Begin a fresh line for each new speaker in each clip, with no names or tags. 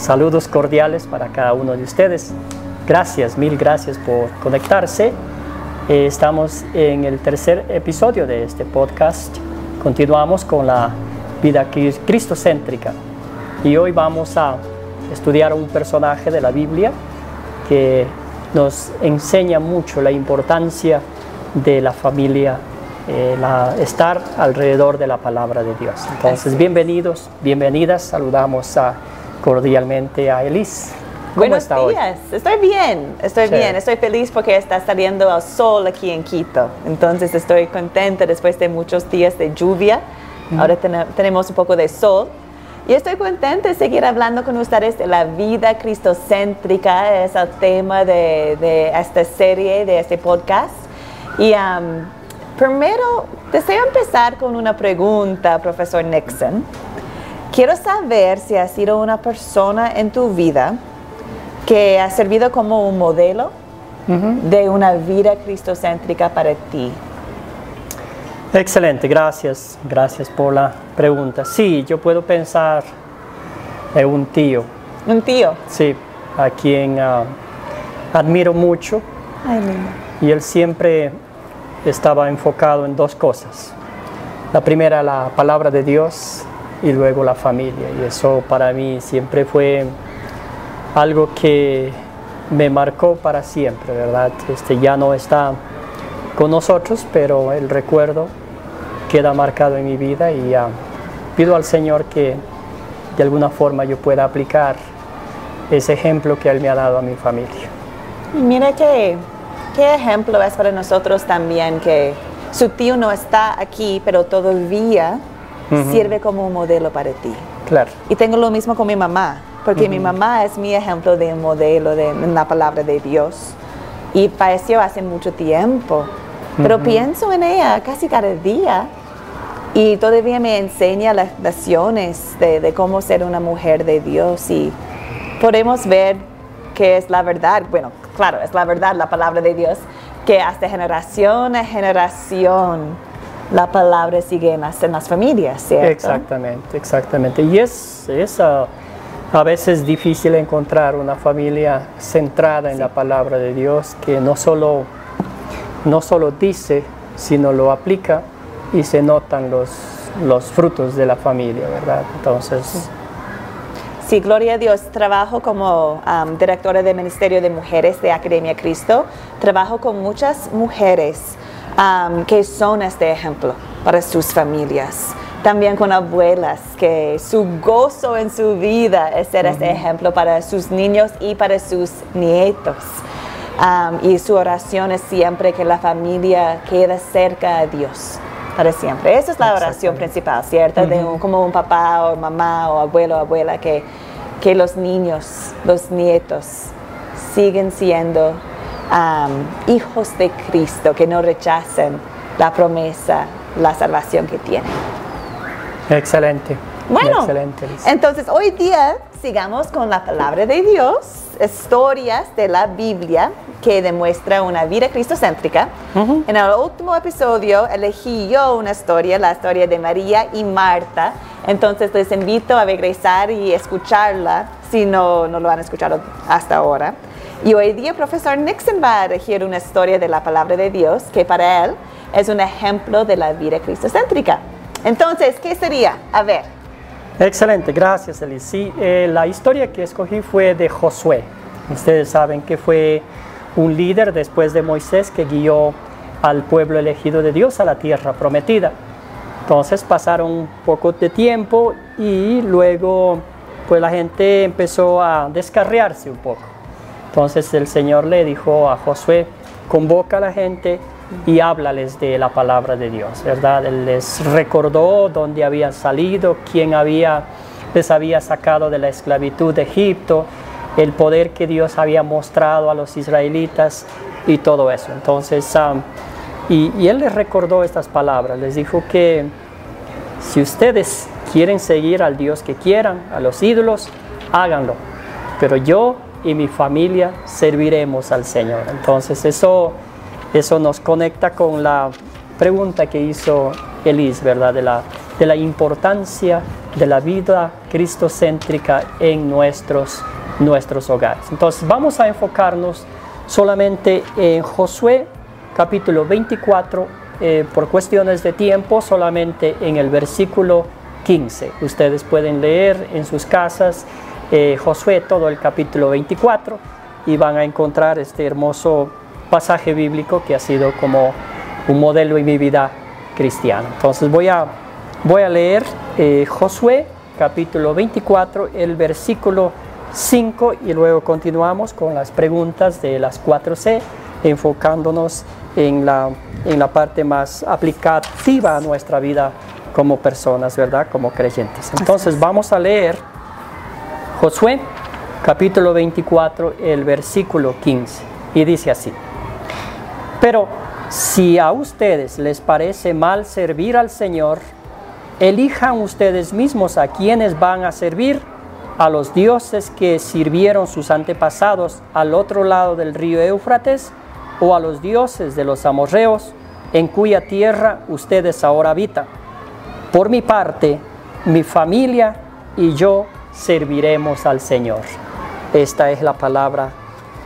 saludos cordiales para cada uno de ustedes. Gracias, mil gracias por conectarse. Eh, estamos en el tercer episodio de este podcast. Continuamos con la vida cristocéntrica y hoy vamos a estudiar un personaje de la Biblia que nos enseña mucho la importancia de la familia, eh, estar alrededor de la palabra de Dios. Entonces, bienvenidos, bienvenidas, saludamos cordialmente a Elise.
¿Cómo Buenos está días, estoy bien, estoy bien, estoy feliz porque está saliendo el sol aquí en Quito, entonces estoy contenta después de muchos días de lluvia, ahora tenemos un poco de sol. Y estoy contenta de seguir hablando con ustedes de la vida cristocéntrica, es el tema de, esta serie, de este podcast. Y um, primero, deseo empezar con una pregunta, profesor Nixon. Quiero saber si ha sido una persona en tu vida que ha servido como un modelo de una vida cristocéntrica para ti.
Excelente, gracias, gracias por la pregunta. Sí, yo puedo pensar en un tío.
¿Un tío?
Sí, a quien ah, admiro mucho.
Ay,
y él siempre estaba enfocado en dos cosas. La primera, la palabra de Dios y luego la familia. Y eso para mí siempre fue algo que me marcó para siempre, ¿verdad? Este ya no está con nosotros, pero el recuerdo queda marcado en mi vida y ah, pido al Señor que de alguna forma yo pueda aplicar ese ejemplo que Él me ha dado a mi familia.
mira que, qué ejemplo es para nosotros también que su tío no está aquí, pero todavía sirve como un modelo para ti.
Claro.
Y tengo lo mismo con mi mamá, porque mi mamá es mi ejemplo de un modelo de la palabra de Dios. Y falleció hace mucho tiempo. Pero pienso en ella casi cada día y todavía me enseña las lecciones de, cómo ser una mujer de Dios y podemos ver que es la verdad, bueno, claro, es la verdad la palabra de Dios, que hasta generación a generación la palabra sigue en las, familias, ¿cierto?
Exactamente, exactamente. Y es, es a veces difícil encontrar una familia centrada en la palabra de Dios que no solo, no solo dice, sino lo aplica y se notan los, los frutos de la familia, ¿verdad? Entonces...
Sí, gloria a Dios. Trabajo como directora de Ministerio de Mujeres de Academia Cristo. Trabajo con muchas mujeres que son este ejemplo para sus familias. También con abuelas que su gozo en su vida es ser este ejemplo para sus niños y para sus nietos. y su oración es siempre que la familia quede cerca a Dios para siempre. Esa es la oración principal, ¿cierto? De como un papá o mamá o abuelo o abuela que, que los niños, los nietos siguen siendo hijos de Cristo, que no rechacen la promesa, la salvación que tienen.
Excelente.
Bueno, entonces hoy día sigamos con la palabra de Dios, historias de la Biblia que demuestra una vida cristocéntrica. En el último episodio elegí yo una historia, la historia de María y Marta. Entonces les invito a regresar y escucharla si no, no lo han escuchado hasta ahora. Y hoy día profesor Nixon va a elegir una historia de la palabra de Dios que para él es un ejemplo de la vida cristocéntrica. Entonces, ¿qué sería? A ver.
Excelente, gracias Elis. Sí, eh, la historia que escogí fue de Josué. Ustedes saben que fue un líder después de Moisés que guió al pueblo elegido de Dios a la tierra prometida. Entonces pasaron un poco de tiempo y luego pues la gente empezó a descarriarse un poco. Entonces el Señor le dijo a Josué, convoca a la gente y háblales de la palabra de Dios, ¿verdad? Él les recordó dónde habían salido, quién había, les había sacado de la esclavitud de Egipto, el poder que Dios había mostrado a los israelitas y todo eso. Entonces, y, y, él les recordó estas palabras, les dijo que si ustedes quieren seguir al Dios que quieran, a los ídolos, háganlo, pero yo y mi familia serviremos al Señor. Entonces, eso eso nos conecta con la pregunta que hizo Elis, ¿verdad? De la de la importancia de la vida cristocéntrica en nuestros, nuestros hogares. Entonces vamos a enfocarnos solamente en Josué capítulo 24, eh, por cuestiones de tiempo, solamente en el versículo 15. Ustedes pueden leer en sus casas eh, Josué todo el capítulo 24 y van a encontrar este hermoso pasaje bíblico que ha sido como un modelo en mi vida cristiana. Entonces voy a, voy a leer eh, Josué capítulo 24, el versículo 5 y luego continuamos con las preguntas de las 4C, enfocándonos en la, en la parte más aplicativa a nuestra vida como personas, ¿verdad? Como creyentes. Entonces vamos a leer Josué capítulo 24, el versículo 15, y dice así. Pero si a ustedes les parece mal servir al Señor, elijan ustedes mismos a quienes van a servir, a los dioses que sirvieron sus antepasados al otro lado del río Éufrates, o a los dioses de los amorreos, en cuya tierra ustedes ahora habitan. Por mi parte, mi familia y yo serviremos al Señor. Esta es la palabra,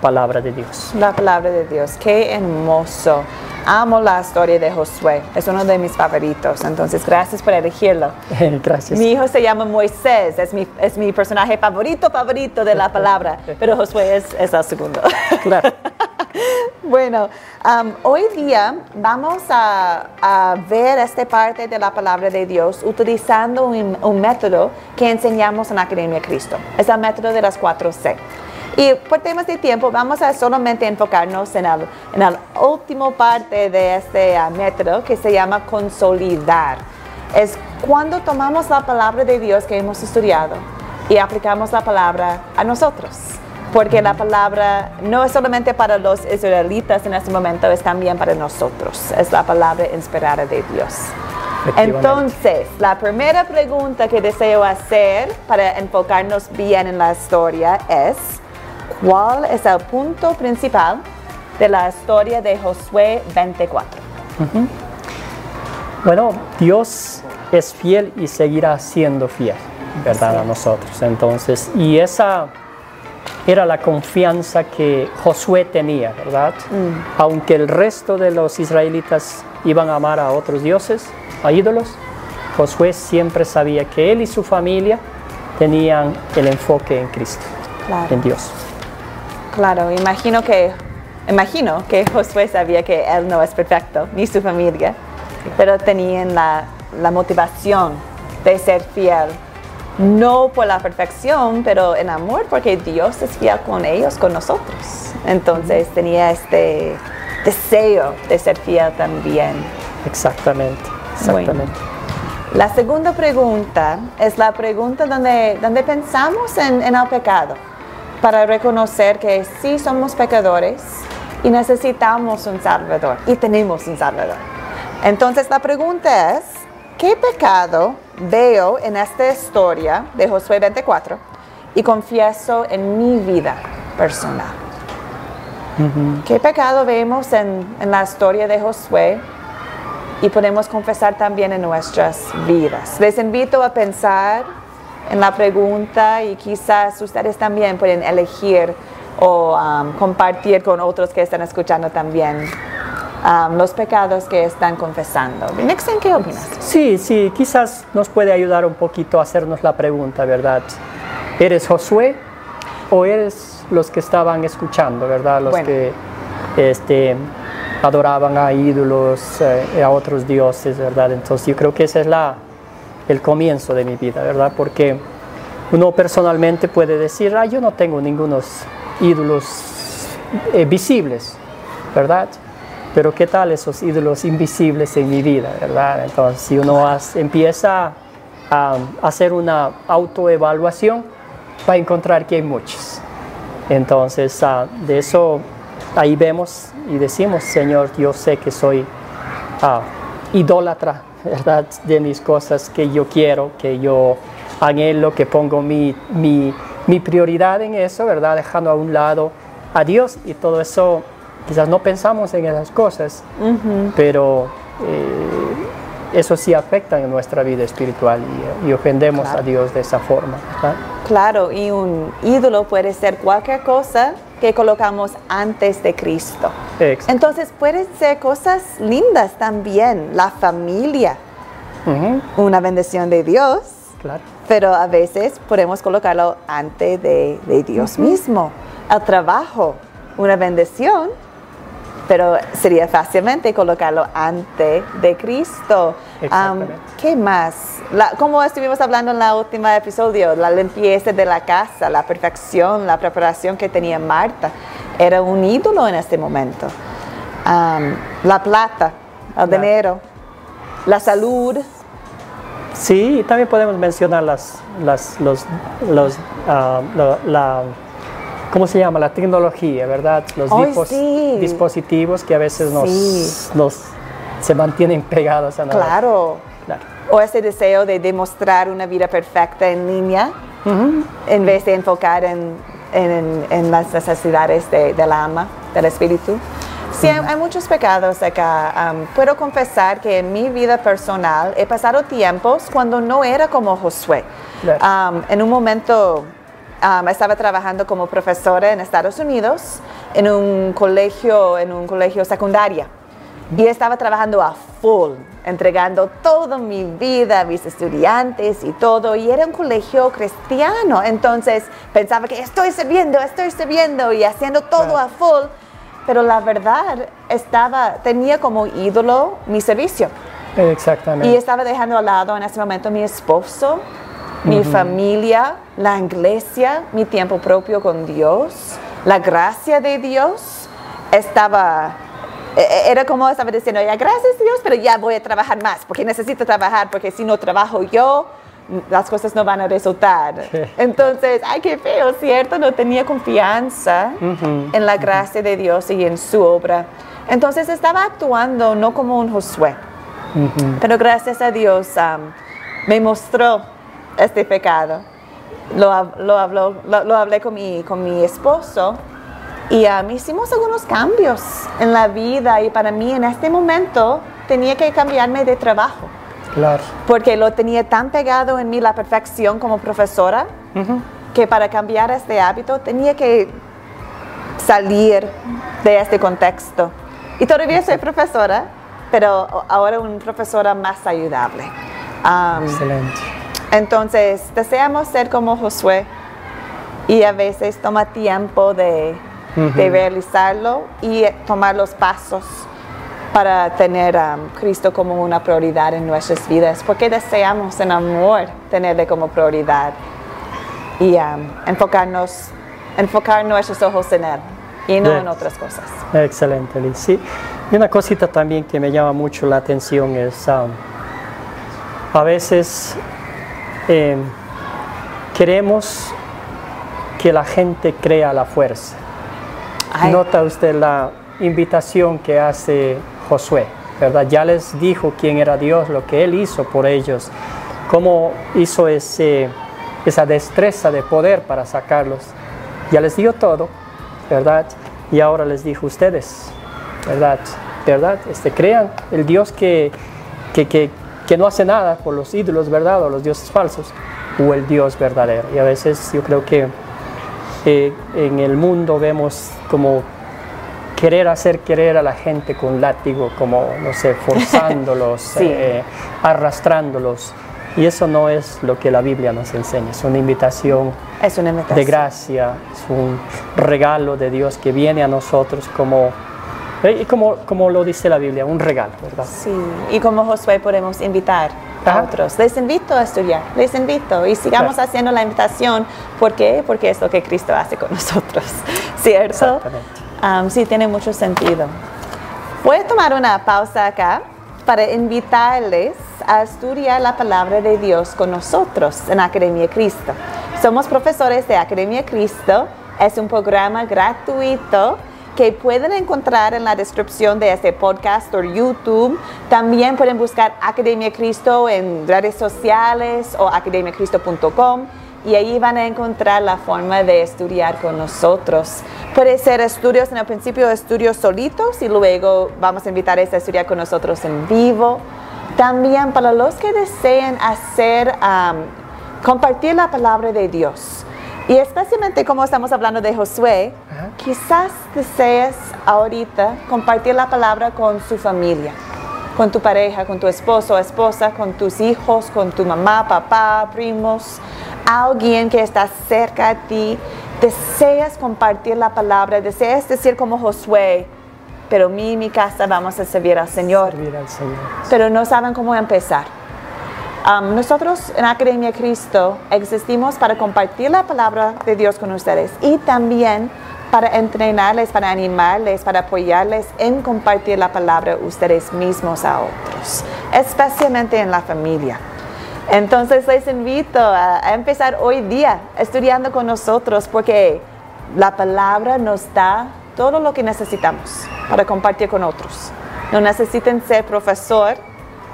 palabra de Dios.
La palabra de Dios, qué hermoso. Amo la historia de Josué, es uno de mis favoritos, entonces gracias por elegirlo.
gracias.
Mi hijo se llama Moisés, es mi, es mi personaje favorito, favorito de la palabra, pero Josué es, es el segundo.
Claro.
bueno, um, hoy día vamos a, ver esta parte de la palabra de Dios utilizando un, método que enseñamos en la Academia Cristo. Es el método de las 4C. Y por temas de tiempo vamos a solamente enfocarnos en el, en el último parte de este uh, método que se llama consolidar. Es cuando tomamos la palabra de Dios que hemos estudiado y aplicamos la palabra a nosotros. Porque la palabra no es solamente para los israelitas en este momento, es también para nosotros. Es la palabra inspirada de Dios. Entonces, la primera pregunta que deseo hacer para enfocarnos bien en la historia es, ¿Cuál es el punto principal de la historia de Josué 24?
Bueno, Dios es fiel y seguirá siendo fiel, ¿verdad? Sí. A nosotros. Entonces, y esa era la confianza que Josué tenía, ¿verdad? Mm. Aunque el resto de los israelitas iban a amar a otros dioses, a ídolos, Josué siempre sabía que él y su familia tenían el enfoque en Cristo,
claro.
en Dios.
Claro, imagino que, imagino que Josué sabía que él no es perfecto, ni su familia, pero tenían la, la motivación de ser fiel, no por la perfección, pero en amor, porque Dios es fiel con ellos, con nosotros. Entonces tenía este deseo de ser fiel también.
Exactamente, exactamente.
Bueno, la segunda pregunta es la pregunta donde, donde pensamos en, en el pecado para reconocer que sí somos pecadores y necesitamos un Salvador y tenemos un Salvador. Entonces la pregunta es, ¿qué pecado veo en esta historia de Josué 24 y confieso en mi vida personal? Uh -huh. ¿Qué pecado vemos en, en la historia de Josué y podemos confesar también en nuestras vidas? Les invito a pensar en la pregunta y quizás ustedes también pueden elegir o um, compartir con otros que están escuchando también um, los pecados que están confesando. Nixon, ¿qué opinas?
Sí, sí, quizás nos puede ayudar un poquito a hacernos la pregunta, ¿verdad? ¿Eres Josué o eres los que estaban escuchando, ¿verdad? Los
Bueno.
que este, adoraban a ídolos, eh, a otros dioses, ¿verdad? Entonces yo creo que esa es la, el comienzo de mi vida, ¿verdad? Porque uno personalmente puede decir, ah, yo no tengo ningunos ídolos eh, visibles, ¿verdad? Pero ¿qué tal esos ídolos invisibles en mi vida, ¿verdad? Entonces, si uno hace- empieza a hacer una autoevaluación, va a encontrar que hay muchos. Entonces, ah, de eso ahí vemos y decimos, Señor, yo sé que soy ah, idólatra, ¿verdad? De mis cosas que yo quiero, que yo anhelo, que pongo mi, mi, mi prioridad en eso, ¿verdad? Dejando a un lado a Dios y todo eso, quizás no pensamos en esas cosas, pero eh, eso sí afecta en nuestra vida espiritual y, y ofendemos
Claro.
a Dios de esa forma. ¿verdad?
Claro, y un ídolo puede ser cualquier cosa que colocamos antes de Cristo.
Ex-
Entonces pueden ser cosas lindas también, la familia,
Ujú,
una bendición de Dios,
claro.
pero a veces podemos colocarlo antes de, de Dios mismo. El trabajo, una bendición, pero sería fácilmente colocarlo antes de Cristo. Am, ¿Qué más? La- como estuvimos hablando en la última episodio, la limpieza de la casa, la perfección, la preparación que tenía Marta, era un ídolo en este momento. Am, la plata, el dinero, la salud,
Sí, y también podemos mencionar las, las, los, los, lo- la, ¿cómo se llama? La tecnología, ¿verdad? Los dipos-
sí.
dispositivos que a veces nos,
Sí.
nos se mantienen pegados a nosotros.
claro.
Claro.
o ese deseo de demostrar una vida perfecta en línea en vez de enfocar en, en- en las necesidades de- del alma, del espíritu. Sí, hay, hay muchos pecados acá. Am, puedo confesar que en mi vida personal he pasado tiempos cuando no era como Josué.
Claro.
Am, en un momento am, estaba trabajando como profesora en Estados Unidos en un colegio, en un colegio secundaria. Y estaba trabajando a full, entregando toda mi vida a mis estudiantes y todo. Y era un colegio cristiano. Entonces pensaba que estoy sirviendo, estoy sirviendo y haciendo todo a full. Pero la verdad estaba, tenía como ídolo mi servicio.
Exactamente.
Y estaba dejando al lado en ese momento mi esposo, mi familia, la iglesia, mi tiempo propio con Dios, la gracia de Dios. Estaba, e- e- era como estaba diciendo, ya gracias Dios, pero ya voy a trabajar más, porque necesito trabajar, porque si no trabajo yo, las cosas no van a resultar. Entonces, ay, qué feo, ¿cierto? No tenía confianza en la gracia de Dios y en su obra. Entonces estaba actuando no como un Josué, pero gracias a Dios me mostró este pecado. Lo, lo, habló- lo- lo hablé con mi, con mi esposo y am, hicimos algunos cambios en la vida y para mí en este momento tenía que cambiarme de trabajo
Claro.
porque lo tenía tan pegado en mí la perfección como profesora
Ujú.
que para cambiar este hábito tenía que salir de este contexto. Y todavía soy profesora, pero ahora una profesora más ayudable. Am,
Excelente.
Entonces, deseamos ser como Josué y a veces toma tiempo de, realizarlo y tomar los pasos para tener a Cristo como una prioridad en nuestras vidas, porque deseamos en amor tenerle como prioridad y um, enfocarnos, enfocar nuestros ojos en Él y no en otras cosas.
Excelente, Liz. Sí. Y una cosita también que me llama mucho la atención es, um, a veces eh, queremos que la gente crea la fuerza.
Ay,
Nota usted la invitación que hace Josué, ¿verdad? Ya les dijo quién era Dios, lo que Él hizo por ellos, cómo hizo ese, esa destreza de poder para sacarlos. Ya les dio todo, ¿verdad? Y ahora les dijo ustedes, ¿verdad? ¿Verdad? Este, crean el Dios que, que, que, que no hace nada por los ídolos, ¿verdad? O los dioses falsos, o el Dios verdadero. Y a veces yo creo que eh, en el mundo vemos como querer hacer querer a la gente con látigo, como, no sé, forzándolos,
Sí.
eh, arrastrándolos. Y eso no es lo que la Biblia nos enseña, es una invitación
es una invitación.
de gracia, es un regalo de Dios que viene a nosotros como, y como, como lo dice la Biblia, un regalo, ¿verdad?
Sí, y como Josué podemos invitar a
Ajá.
otros. Les invito a estudiar, les invito y sigamos
Claro.
haciendo la invitación. ¿Por qué? Porque es lo que Cristo hace con nosotros, ¿cierto?
Exactamente.
Um, sí, tiene mucho sentido. Voy a tomar una pausa acá para invitarles a estudiar la palabra de Dios con nosotros en Academia Cristo. Somos profesores de Academia Cristo. Es un programa gratuito que pueden encontrar en la descripción de este podcast o YouTube. También pueden buscar Academia Cristo en redes sociales o academiacristo.com y ahí van a encontrar la forma de estudiar con nosotros. Puede ser estudios en el principio, estudios solitos y luego vamos a invitarles a estudiar con nosotros en vivo. También para los que deseen hacer, compartir la palabra de Dios. Y especialmente como estamos hablando de Josué,
Ajá.
quizás desees ahorita compartir la palabra con su familia, con tu pareja, con tu esposo o esposa, con tus hijos, con tu mamá, papá, primos, alguien que está cerca a ti. Deseas compartir la palabra, deseas decir como Josué, pero mí y mi casa vamos a servir al Señor
Servir al Señor.
pero no saben cómo empezar. Um, nosotros en Academia Cristo existimos para compartir la palabra de Dios con ustedes y también para entrenarles, para animarles, para apoyarles en compartir la palabra ustedes mismos a otros, especialmente en la familia. Entonces les invito a, empezar hoy día estudiando con nosotros porque la palabra nos da todo lo que necesitamos para compartir con otros. No necesitan ser profesor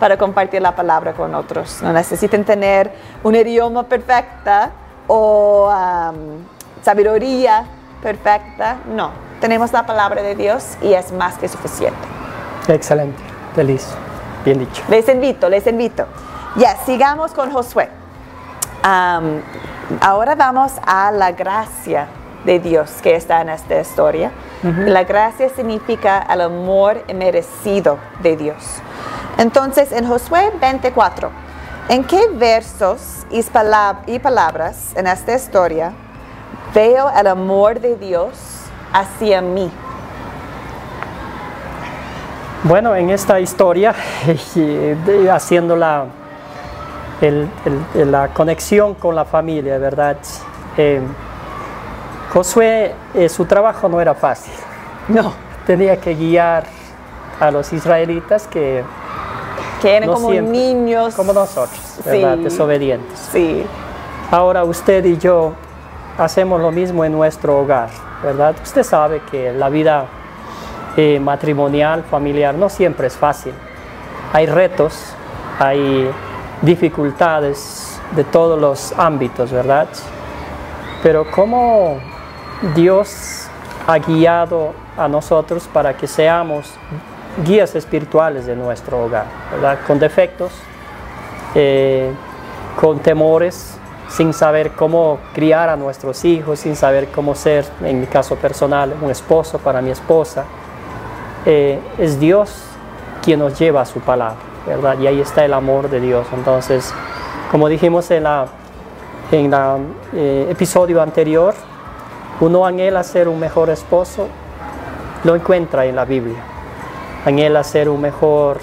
para compartir la palabra con otros. No necesitan tener un idioma perfecta o um, sabiduría perfecta. No, tenemos la palabra de Dios y es más que suficiente.
Excelente, feliz, bien dicho.
Les invito, les invito. Ya, sigamos con Josué. Am, ahora vamos a la gracia de Dios que está en esta historia. La gracia significa el amor merecido de Dios. Entonces, en Josué 24, ¿en qué versos y palab- y palabras en esta historia veo el amor de Dios hacia mí?
Bueno, en esta historia, haciendo la, el- el- la conexión con la familia, ¿verdad? Eh, Josué, eh, su trabajo no era fácil.
No.
Tenía que guiar a los israelitas que,
Que eran
No
como
siempre.
niños.
como nosotros, ¿verdad?
Sí.
Desobedientes.
Sí.
Ahora usted y yo hacemos lo mismo en nuestro hogar, ¿verdad? Usted sabe que la vida eh, matrimonial, familiar, no siempre es fácil. Hay retos, hay dificultades de todos los ámbitos, ¿verdad? Pero cómo Dios ha guiado a nosotros para que seamos guías espirituales de nuestro hogar, ¿verdad? Con defectos, eh, con temores, sin saber cómo criar a nuestros hijos, sin saber cómo ser, en mi caso personal, un esposo para mi esposa. Eh, es Dios quien nos lleva a su palabra, ¿verdad? Y ahí está el amor de Dios. Entonces, como dijimos en la en el episodio anterior, uno anhela ser un mejor esposo, lo encuentra en la Biblia. Anhela ser un mejor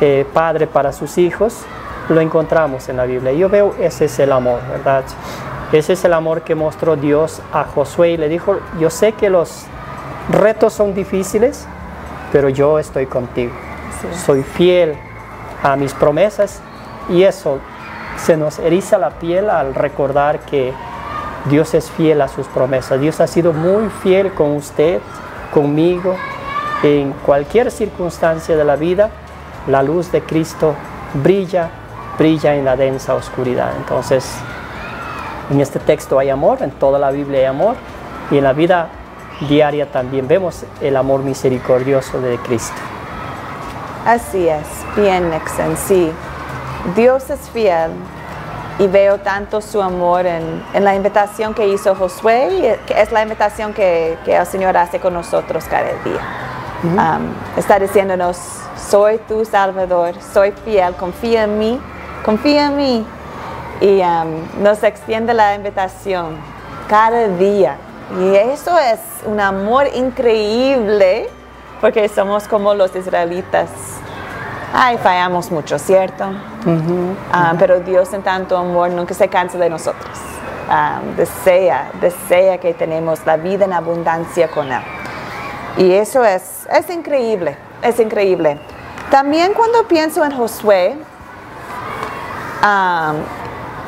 eh, padre para sus hijos, lo encontramos en la Biblia. Yo veo ese es el amor, ¿verdad? Ese es el amor que mostró Dios a Josué y le dijo, yo sé que los retos son difíciles, pero yo estoy contigo. Soy fiel a mis promesas y eso se nos eriza la piel al recordar que Dios es fiel a sus promesas. Dios ha sido muy fiel con usted, conmigo, en cualquier circunstancia de la vida. La luz de Cristo brilla, brilla en la densa oscuridad. Entonces, en este texto hay amor, en toda la Biblia hay amor y en la vida diaria también vemos el amor misericordioso de Cristo.
Así es, bien, Nixon, sí. Dios es fiel y veo tanto su amor en, en la invitación que hizo Josué, que es la invitación que, que el Señor hace con nosotros cada día. Um, está diciéndonos, soy tu Salvador, soy fiel, confía en mí, confía en mí. Y um, nos extiende la invitación cada día. Y eso es un amor increíble porque somos como los israelitas. Ay, fallamos mucho, ¿cierto? Ah, pero Dios en tanto amor nunca se cansa de nosotros. Ah, desea, desea que tenemos la vida en abundancia con Él. Y eso es, es increíble, es increíble. También cuando pienso en Josué,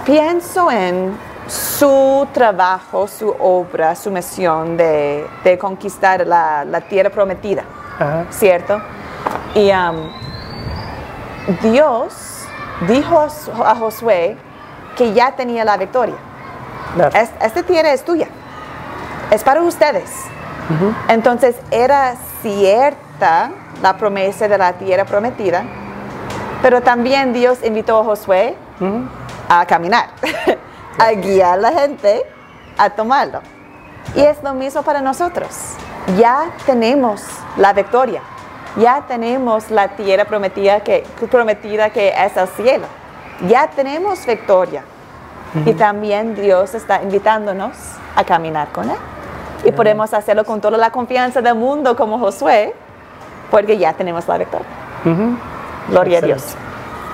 pienso en su trabajo, su obra, su misión de, de conquistar la, la tierra prometida.
Ajá.
¿cierto? Y um, Dios dijo a Jos- a Josué que ya tenía la victoria. Es- esta tierra es tuya, es para ustedes. Entonces era cierta la promesa de la tierra prometida, Pero también Dios invitó a Josué a caminar, a guiar a la gente a tomarlo. Y es lo mismo para nosotros. Ya tenemos la victoria. Ya tenemos la tierra prometida que, prometida que es el cielo. Ya tenemos victoria. Y también Dios está invitándonos a caminar con Él. Y podemos hacerlo con toda la confianza del mundo como Josué, porque ya tenemos la victoria. Gloria a Dios.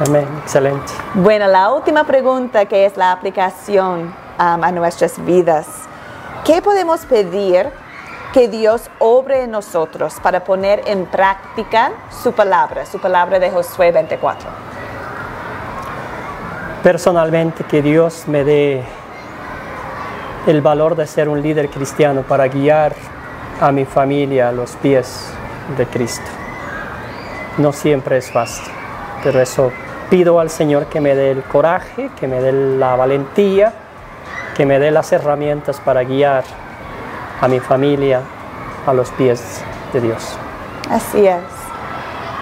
Amén, excelente.
Bueno, la última pregunta que es la aplicación um, a nuestras vidas. ¿Qué podemos pedir que Dios obre en nosotros para poner en práctica su palabra, su palabra de Josué 24?
Personalmente, que Dios me dé el valor de ser un líder cristiano para guiar a mi familia a los pies de Cristo. No siempre es fácil, pero eso pido al Señor que me dé el coraje, que me dé la valentía, que me dé las herramientas para guiar a mi familia a los pies de Dios.
Así es.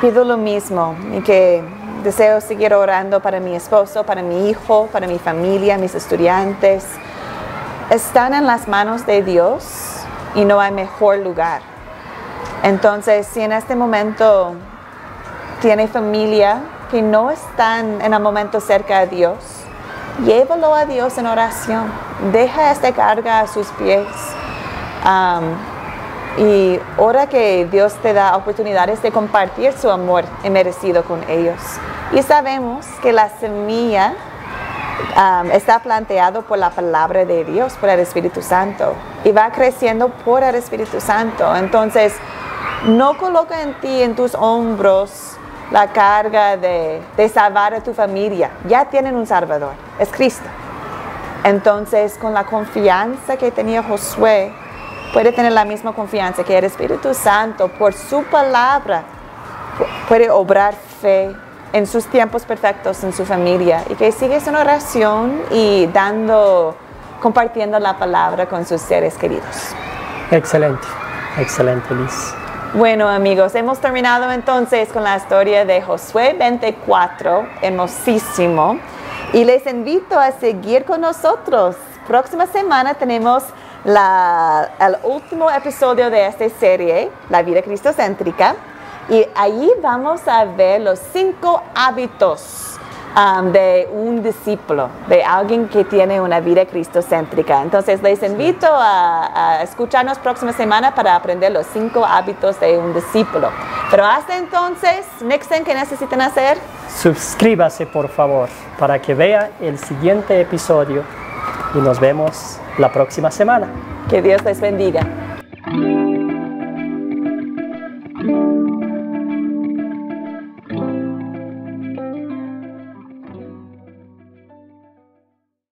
Pido lo mismo y que deseo seguir orando para mi esposo, para mi hijo, para mi familia, mis estudiantes. Están en las manos de Dios y no hay mejor lugar. Entonces, si en este momento tiene familia que no están en el momento cerca de Dios, llévalo a Dios en oración. Deja esta carga a sus pies. Am, y ora que Dios te da oportunidades de compartir su amor merecido con ellos. Y sabemos que la semilla um, está planteado por la palabra de Dios, por el Espíritu Santo, y va creciendo por el Espíritu Santo. Entonces, no coloca en ti, en tus hombros, la carga de, de salvar a tu familia. Ya tienen un Salvador, es Cristo. Entonces, con la confianza que tenía Josué, puede tener la misma confianza que el Espíritu Santo, por su palabra, pu- puede obrar fe en sus tiempos perfectos en su familia y que sigues en oración y dando, compartiendo la palabra con sus seres queridos.
Excelente, excelente, Liz.
Bueno amigos, hemos terminado entonces con la historia de Josué 24, hermosísimo, y les invito a seguir con nosotros. Próxima semana tenemos la- el último episodio de esta serie, La vida cristocéntrica, y ahí vamos a ver los cinco hábitos um, de un discípulo, de alguien que tiene una vida cristocéntrica. Entonces les invito a, a escucharnos próxima semana para aprender los cinco hábitos de un discípulo. Pero hasta entonces, Nixon, ¿qué necesitan hacer?
Suscríbase por favor para que vea el siguiente episodio y nos vemos la próxima semana.
Que Dios les bendiga.